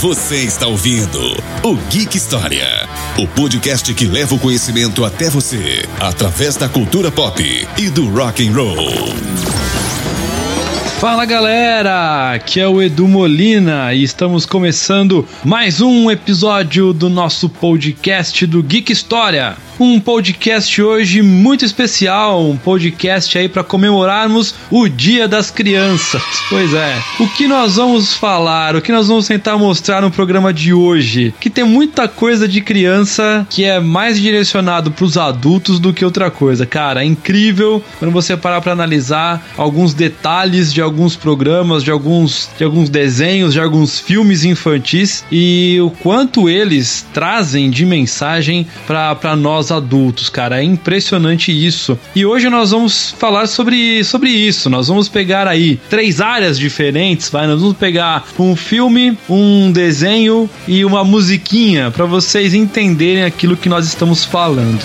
Você está ouvindo o Geek História, o podcast que leva o conhecimento até você através da cultura pop e do rock and roll. Fala galera, aqui é o Edu Molina e estamos começando mais um episódio do nosso podcast do Geek História um podcast hoje muito especial, um podcast aí para comemorarmos o Dia das Crianças. Pois é. O que nós vamos falar, o que nós vamos tentar mostrar no programa de hoje, que tem muita coisa de criança que é mais direcionado para os adultos do que outra coisa. Cara, é incrível quando você parar para analisar alguns detalhes de alguns programas, de alguns de alguns desenhos, de alguns filmes infantis e o quanto eles trazem de mensagem para nós adultos, cara. É impressionante isso. E hoje nós vamos falar sobre, sobre isso. Nós vamos pegar aí três áreas diferentes, vai? Nós vamos pegar um filme, um desenho e uma musiquinha para vocês entenderem aquilo que nós estamos falando.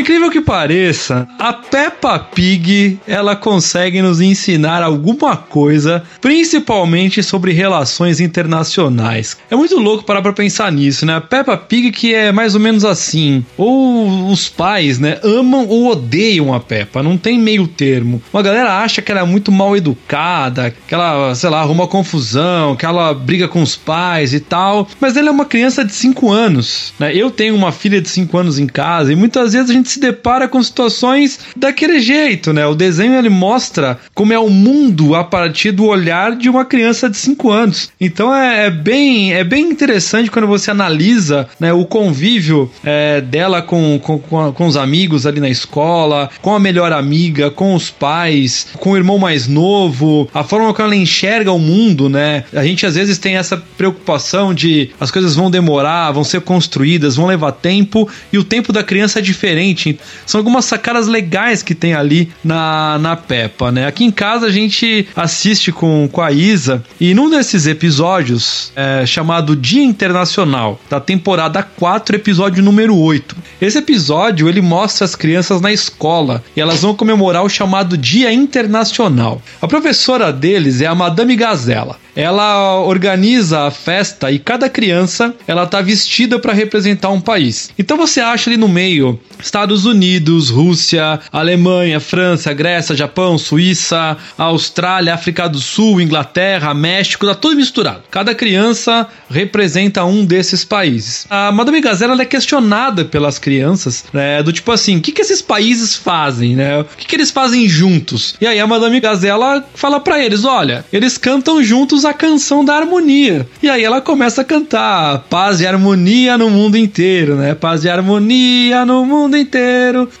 Incrível que pareça, a Peppa Pig ela consegue nos ensinar alguma coisa, principalmente sobre relações internacionais. É muito louco parar pra pensar nisso, né? A Peppa Pig que é mais ou menos assim, ou os pais, né, amam ou odeiam a Peppa, não tem meio termo. Uma galera acha que ela é muito mal educada, que ela, sei lá, arruma confusão, que ela briga com os pais e tal, mas ela é uma criança de 5 anos, né? Eu tenho uma filha de 5 anos em casa e muitas vezes a gente se depara com situações daquele jeito, né? O desenho ele mostra como é o mundo a partir do olhar de uma criança de 5 anos. Então é, é, bem é bem interessante quando você analisa né, o convívio é, dela com, com, com, os amigos ali na escola, com a melhor amiga, com os pais, com o irmão mais novo, a forma como ela enxerga o mundo, né? A gente às vezes tem essa preocupação de as coisas vão demorar, vão ser construídas, vão levar tempo e o tempo da criança é diferente São algumas sacadas legais que tem ali na, na Peppa, né? Aqui em casa a gente assiste com, com a Isa e num desses episódios, é, chamado Dia Internacional, da temporada 4, episódio número 8. Esse episódio ele mostra as crianças na escola e elas vão comemorar o chamado Dia Internacional. A professora deles é a Madame Gazela ela organiza a festa e cada criança ela tá vestida para representar um país. Então você acha ali no meio Estados Unidos, Rússia, Alemanha, França, Grécia, Japão, Suíça, Austrália, África do Sul, Inglaterra, México, tá tudo misturado. Cada criança representa um desses países. A Madame Gazelle é questionada pelas crianças, né, do tipo assim, o que, que esses países fazem, né? O que, que eles fazem juntos? E aí a Madame Gazelle fala para eles, olha, eles cantam juntos a canção da harmonia. E aí ela começa a cantar paz e harmonia no mundo inteiro, né? Paz e harmonia no mundo inteiro,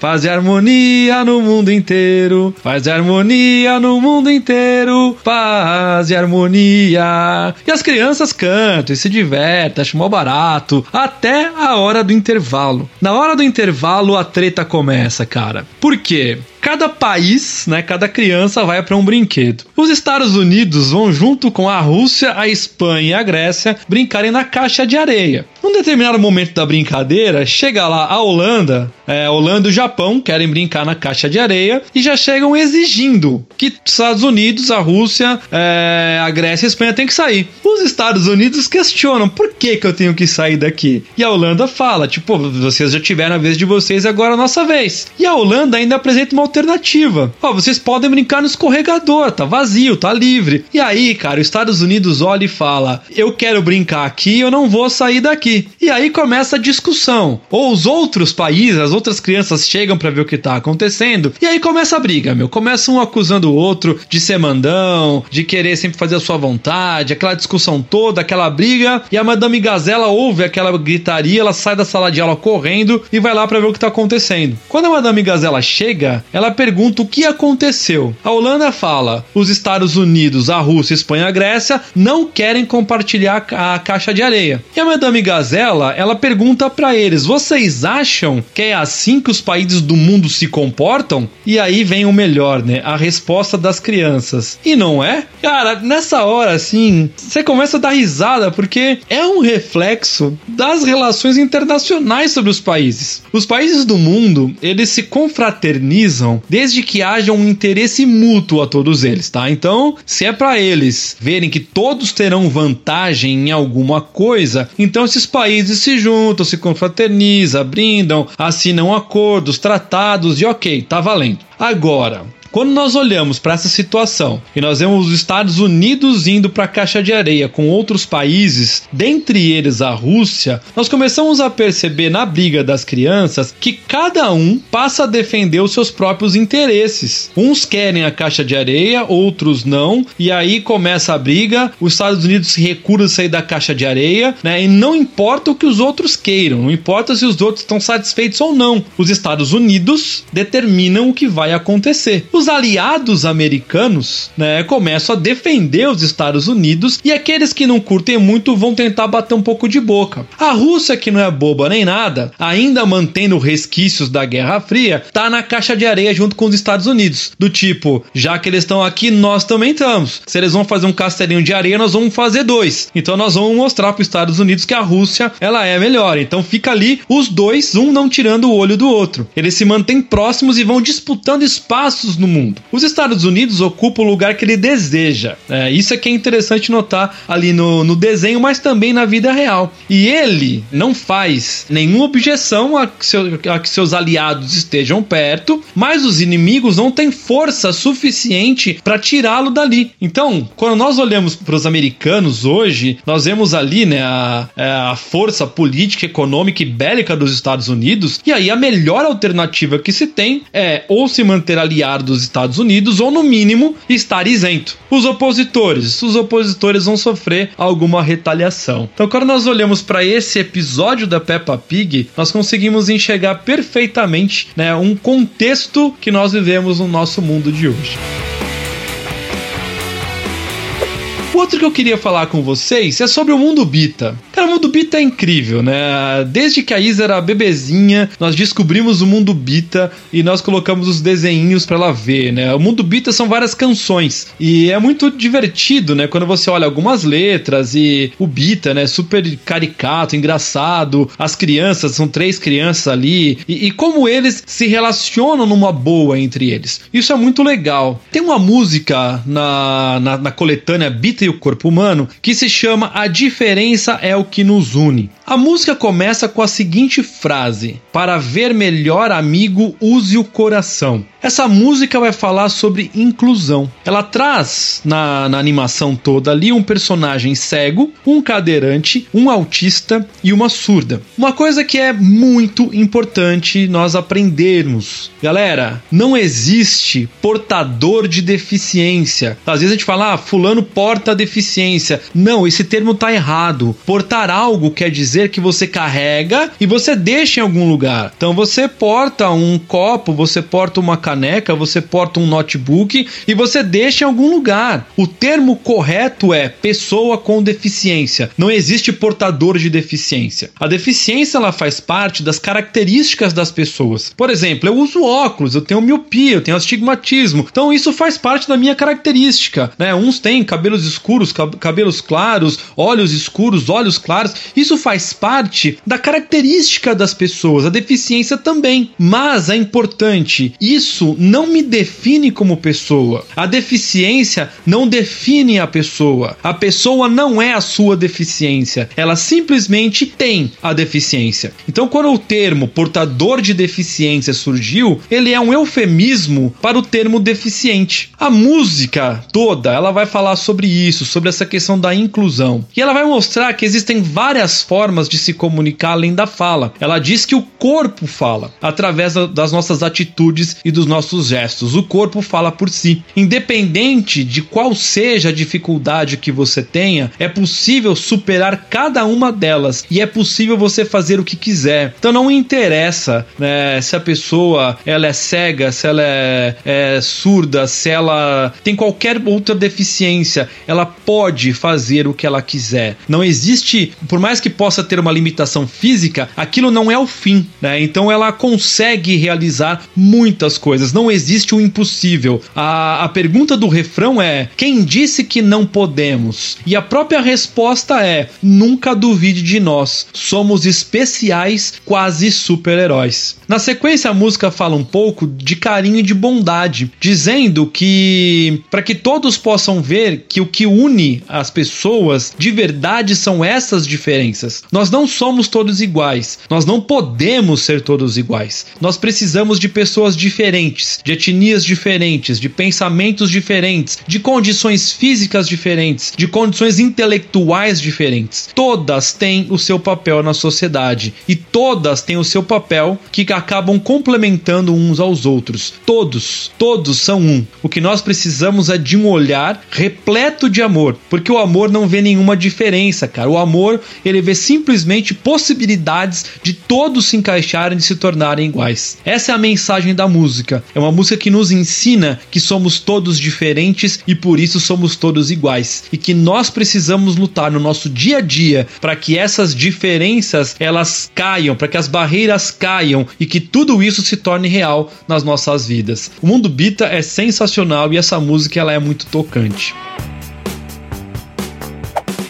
paz e harmonia no mundo inteiro, paz e harmonia no mundo inteiro, paz e harmonia. E as crianças cantam e se divertem, acham mó barato, até a hora do intervalo. Na hora do intervalo a treta começa, cara. Por quê? Cada país, né, cada criança vai para um brinquedo. Os Estados Unidos vão junto com a Rússia, a Espanha e a Grécia brincarem na caixa de areia. Num determinado momento da brincadeira, chega lá a Holanda, é, Holanda e o Japão querem brincar na caixa de areia e já chegam exigindo que os Estados Unidos, a Rússia, é, a Grécia e a Espanha têm que sair. Os Estados Unidos questionam por que, que eu tenho que sair daqui. E a Holanda fala, tipo, vocês já tiveram a vez de vocês, agora é a nossa vez. E a Holanda ainda apresenta uma alternativa. Ó, vocês podem brincar no escorregador, tá vazio, tá livre. E aí, cara, os Estados Unidos olha e fala: eu quero brincar aqui, eu não vou sair daqui. E aí começa a discussão. Ou os outros países, as outras crianças chegam para ver o que tá acontecendo. E aí começa a briga, meu. Começa um acusando o outro de ser mandão, de querer sempre fazer a sua vontade, aquela discussão toda, aquela briga. E a Madame Gazela ouve aquela gritaria, ela sai da sala de aula correndo e vai lá para ver o que tá acontecendo. Quando a Madame Gazela chega, ela ela pergunta o que aconteceu. A Holanda fala: os Estados Unidos, a Rússia, a Espanha e a Grécia não querem compartilhar a caixa de areia. E a Madame Gazela, ela pergunta para eles: vocês acham que é assim que os países do mundo se comportam? E aí vem o melhor, né? A resposta das crianças. E não é? Cara, nessa hora, assim, você começa a dar risada porque é um reflexo das relações internacionais sobre os países. Os países do mundo, eles se confraternizam desde que haja um interesse mútuo a todos eles, tá? Então, se é para eles verem que todos terão vantagem em alguma coisa, então esses países se juntam, se confraternizam, brindam, assinam acordos, tratados e ok, tá valendo. Agora, quando nós olhamos para essa situação e nós vemos os Estados Unidos indo para a caixa de areia com outros países, dentre eles a Rússia, nós começamos a perceber na briga das crianças que cada um passa a defender os seus próprios interesses. Uns querem a caixa de areia, outros não, e aí começa a briga. Os Estados Unidos se recusam a sair da caixa de areia, né? E não importa o que os outros queiram, não importa se os outros estão satisfeitos ou não. Os Estados Unidos determinam o que vai acontecer aliados americanos né, começam a defender os Estados Unidos e aqueles que não curtem muito vão tentar bater um pouco de boca. A Rússia, que não é boba nem nada, ainda mantendo resquícios da Guerra Fria, tá na caixa de areia junto com os Estados Unidos. Do tipo, já que eles estão aqui, nós também estamos. Se eles vão fazer um castelinho de areia, nós vamos fazer dois. Então nós vamos mostrar para os Estados Unidos que a Rússia ela é melhor. Então fica ali os dois, um não tirando o olho do outro. Eles se mantêm próximos e vão disputando espaços no mundo. Os Estados Unidos ocupam o lugar que ele deseja. É, isso é que é interessante notar ali no, no desenho, mas também na vida real. E ele não faz nenhuma objeção a que, seu, a que seus aliados estejam perto, mas os inimigos não têm força suficiente para tirá-lo dali. Então, quando nós olhamos para os americanos hoje, nós vemos ali né, a, é, a força política, econômica e bélica dos Estados Unidos, e aí a melhor alternativa que se tem é ou se manter aliado dos Estados Unidos ou no mínimo estar isento. Os opositores, os opositores vão sofrer alguma retaliação. Então, quando nós olhamos para esse episódio da Peppa Pig, nós conseguimos enxergar perfeitamente, né, um contexto que nós vivemos no nosso mundo de hoje. Outro que eu queria falar com vocês é sobre o mundo Bita. Cara, o mundo Bita é incrível, né? Desde que a Isa era bebezinha, nós descobrimos o mundo Bita e nós colocamos os desenhinhos para ela ver, né? O mundo Bita são várias canções e é muito divertido, né? Quando você olha algumas letras e o Bita, né? Super caricato, engraçado. As crianças, são três crianças ali e, e como eles se relacionam numa boa entre eles. Isso é muito legal. Tem uma música na, na, na coletânea Bita e o corpo humano, que se chama A Diferença é o que nos une. A música começa com a seguinte frase: Para ver melhor, amigo, use o coração. Essa música vai falar sobre inclusão. Ela traz na, na animação toda ali um personagem cego, um cadeirante, um autista e uma surda. Uma coisa que é muito importante nós aprendermos. Galera, não existe portador de deficiência. Às vezes a gente fala, ah, fulano porta deficiência. Não, esse termo tá errado. Portar algo quer dizer que você carrega e você deixa em algum lugar. Então você porta um copo, você porta uma caneca, você porta um notebook e você deixa em algum lugar. O termo correto é pessoa com deficiência. Não existe portador de deficiência. A deficiência ela faz parte das características das pessoas. Por exemplo, eu uso óculos, eu tenho miopia, eu tenho astigmatismo. Então isso faz parte da minha característica, né? Uns têm cabelos escuros, cabelos claros, olhos escuros, olhos claros. Isso faz parte da característica das pessoas. A deficiência também. Mas é importante, isso não me define como pessoa. A deficiência não define a pessoa. A pessoa não é a sua deficiência. Ela simplesmente tem a deficiência. Então, quando o termo portador de deficiência surgiu, ele é um eufemismo para o termo deficiente. A música toda, ela vai falar sobre isso, sobre essa questão da inclusão. E ela vai mostrar que existem várias formas de se comunicar além da fala. Ela diz que o corpo fala através das nossas atitudes e dos nossos gestos. O corpo fala por si. Independente de qual seja a dificuldade que você tenha, é possível superar cada uma delas e é possível você fazer o que quiser. Então não interessa né, se a pessoa ela é cega, se ela é, é surda, se ela tem qualquer outra deficiência, ela pode fazer o que ela quiser. Não existe, por mais que possa ter uma limitação física, aquilo não é o fim, né? Então ela consegue realizar muitas coisas. Não existe o impossível. A, a pergunta do refrão é: quem disse que não podemos? E a própria resposta é: nunca duvide de nós. Somos especiais, quase super-heróis. Na sequência, a música fala um pouco de carinho e de bondade, dizendo que para que todos possam ver que o que une as pessoas de verdade são essas diferenças. Nós não somos todos iguais. Nós não podemos ser todos iguais. Nós precisamos de pessoas diferentes, de etnias diferentes, de pensamentos diferentes, de condições físicas diferentes, de condições intelectuais diferentes. Todas têm o seu papel na sociedade e todas têm o seu papel que acabam complementando uns aos outros. Todos, todos são um. O que nós precisamos é de um olhar repleto de amor, porque o amor não vê nenhuma diferença, cara. O amor, ele vê simplesmente possibilidades de todos se encaixarem e se tornarem iguais. Essa é a mensagem da música. É uma música que nos ensina que somos todos diferentes e por isso somos todos iguais e que nós precisamos lutar no nosso dia a dia para que essas diferenças elas caiam, para que as barreiras caiam e que tudo isso se torne real nas nossas vidas. O mundo Bita é sensacional e essa música ela é muito tocante.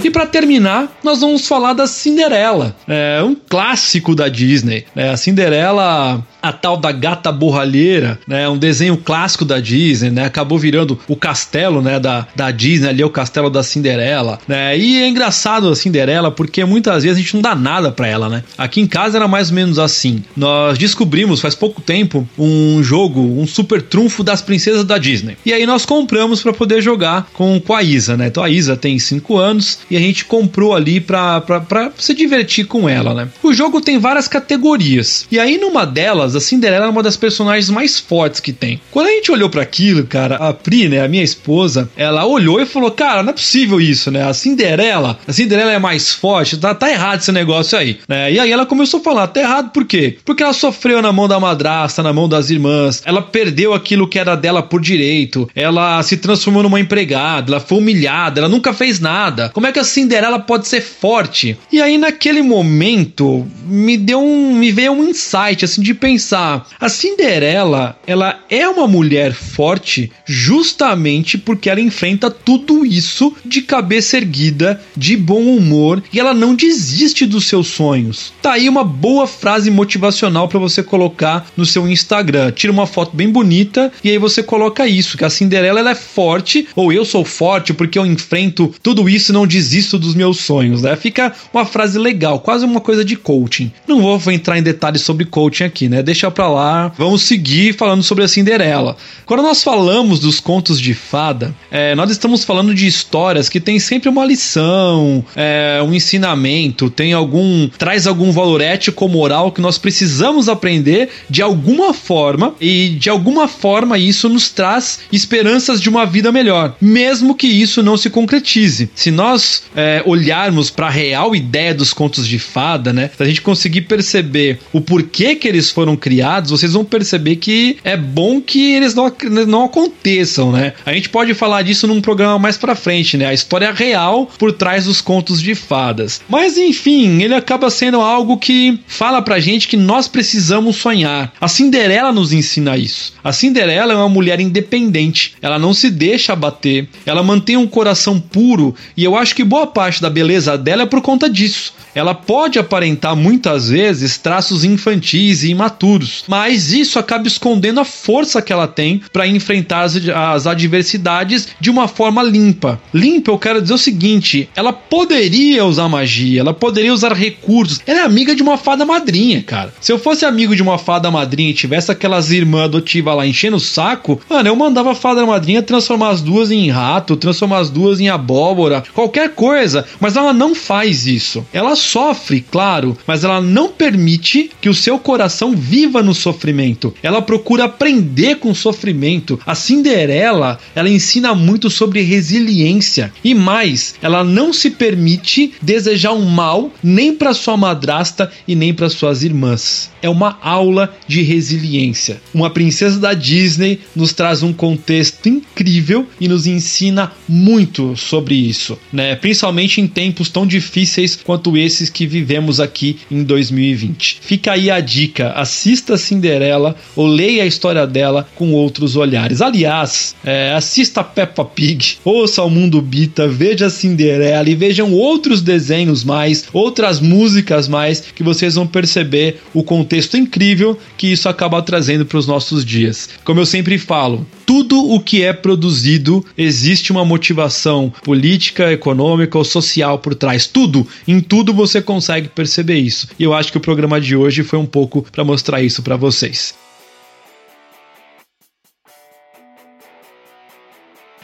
E para terminar, nós vamos falar da Cinderela, é um clássico da Disney. É, a Cinderela a tal da gata borralheira, né? Um desenho clássico da Disney, né? Acabou virando o castelo, né? Da, da Disney ali, é o castelo da Cinderela, né? E é engraçado a Cinderela porque muitas vezes a gente não dá nada para ela, né? Aqui em casa era mais ou menos assim. Nós descobrimos faz pouco tempo um jogo, um super trunfo das princesas da Disney. E aí nós compramos para poder jogar com, com a Isa, né? Então a Isa tem 5 anos e a gente comprou ali pra, pra, pra se divertir com ela, né? O jogo tem várias categorias. E aí numa delas a Cinderela é uma das personagens mais fortes que tem. Quando a gente olhou para aquilo, cara, a Pri, né, a minha esposa, ela olhou e falou: Cara, não é possível isso, né? A Cinderela, a Cinderela é mais forte, tá, tá errado esse negócio aí, né? E aí ela começou a falar: Tá errado por quê? Porque ela sofreu na mão da madrasta, na mão das irmãs, ela perdeu aquilo que era dela por direito, ela se transformou numa empregada, ela foi humilhada, ela nunca fez nada. Como é que a Cinderela pode ser forte? E aí naquele momento me deu um, me veio um insight assim de pensar pensar, a Cinderela, ela é uma mulher forte justamente porque ela enfrenta tudo isso de cabeça erguida, de bom humor e ela não desiste dos seus sonhos. Tá aí uma boa frase motivacional para você colocar no seu Instagram. Tira uma foto bem bonita e aí você coloca isso, que a Cinderela ela é forte ou eu sou forte porque eu enfrento tudo isso e não desisto dos meus sonhos, né? Fica uma frase legal, quase uma coisa de coaching. Não vou entrar em detalhes sobre coaching aqui, né? Deixa pra lá. Vamos seguir falando sobre a Cinderela. Quando nós falamos dos contos de fada, é, nós estamos falando de histórias que tem sempre uma lição, é, um ensinamento, tem algum. traz algum valor ético ou moral que nós precisamos aprender de alguma forma, e de alguma forma isso nos traz esperanças de uma vida melhor, mesmo que isso não se concretize. Se nós é, olharmos para a real ideia dos contos de fada, né, se a gente conseguir perceber o porquê que eles foram criados, vocês vão perceber que é bom que eles não, não aconteçam, né? A gente pode falar disso num programa mais pra frente, né? A história real por trás dos contos de fadas. Mas enfim, ele acaba sendo algo que fala pra gente que nós precisamos sonhar. A Cinderela nos ensina isso. A Cinderela é uma mulher independente, ela não se deixa abater, ela mantém um coração puro e eu acho que boa parte da beleza dela é por conta disso. Ela pode aparentar muitas vezes traços infantis e imaturos, mas isso acaba escondendo a força que ela tem para enfrentar as, as adversidades de uma forma limpa. Limpa, eu quero dizer o seguinte: ela poderia usar magia, ela poderia usar recursos. Ela é amiga de uma fada madrinha, cara. Se eu fosse amigo de uma fada madrinha e tivesse aquelas irmãs adotivas lá enchendo o saco, mano, eu mandava a fada madrinha transformar as duas em rato, transformar as duas em abóbora, qualquer coisa. Mas ela não faz isso. Ela sofre, claro, mas ela não permite que o seu coração viva no sofrimento. Ela procura aprender com o sofrimento. A Cinderela, ela ensina muito sobre resiliência e mais, ela não se permite desejar um mal nem para sua madrasta e nem para suas irmãs. É uma aula de resiliência. Uma princesa da Disney nos traz um contexto incrível e nos ensina muito sobre isso, né? Principalmente em tempos tão difíceis quanto esses que vivemos aqui em 2020. Fica aí a dica: assista Cinderela ou leia a história dela com outros olhares. Aliás, é, assista Peppa Pig, ouça o Mundo Bita, veja Cinderela e vejam outros desenhos mais, outras músicas mais, que vocês vão perceber o contexto incrível que isso acaba trazendo para os nossos dias. Como eu sempre falo, tudo o que é produzido existe uma motivação política, econômica ou social por trás. Tudo, em tudo você consegue perceber isso. E eu acho que o programa de hoje foi um pouco para mostrar isso para vocês.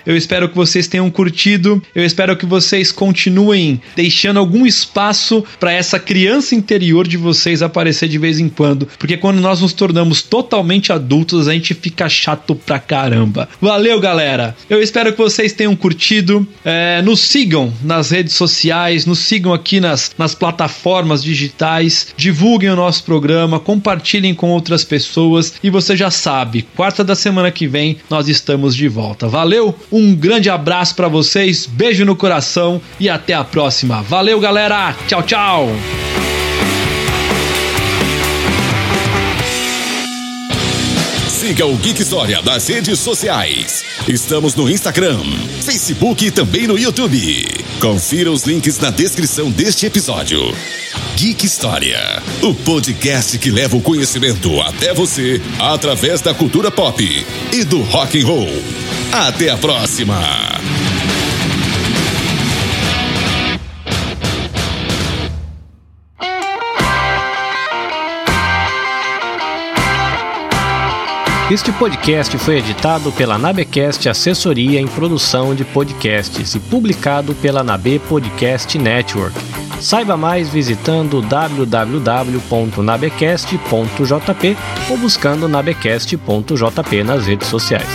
Eu espero que vocês tenham curtido. Eu espero que vocês continuem deixando algum espaço para essa criança interior de vocês aparecer de vez em quando, porque quando nós nos tornamos totalmente adultos, a gente fica chato pra caramba. Valeu, galera! Eu espero que vocês tenham curtido. É, nos sigam nas redes sociais, nos sigam aqui nas, nas plataformas digitais, divulguem o nosso programa, compartilhem com outras pessoas e você já sabe, quarta da semana que vem nós estamos de volta. Valeu! Um grande abraço para vocês, beijo no coração e até a próxima. Valeu, galera. Tchau, tchau. Siga o Geek História nas redes sociais. Estamos no Instagram, Facebook e também no YouTube. Confira os links na descrição deste episódio. Geek História, o podcast que leva o conhecimento até você através da cultura pop e do rock and roll. Até a próxima. Este podcast foi editado pela Nabecast Assessoria em Produção de Podcasts e publicado pela Nabe Podcast Network. Saiba mais visitando www.nabecast.jp ou buscando nabecast.jp nas redes sociais.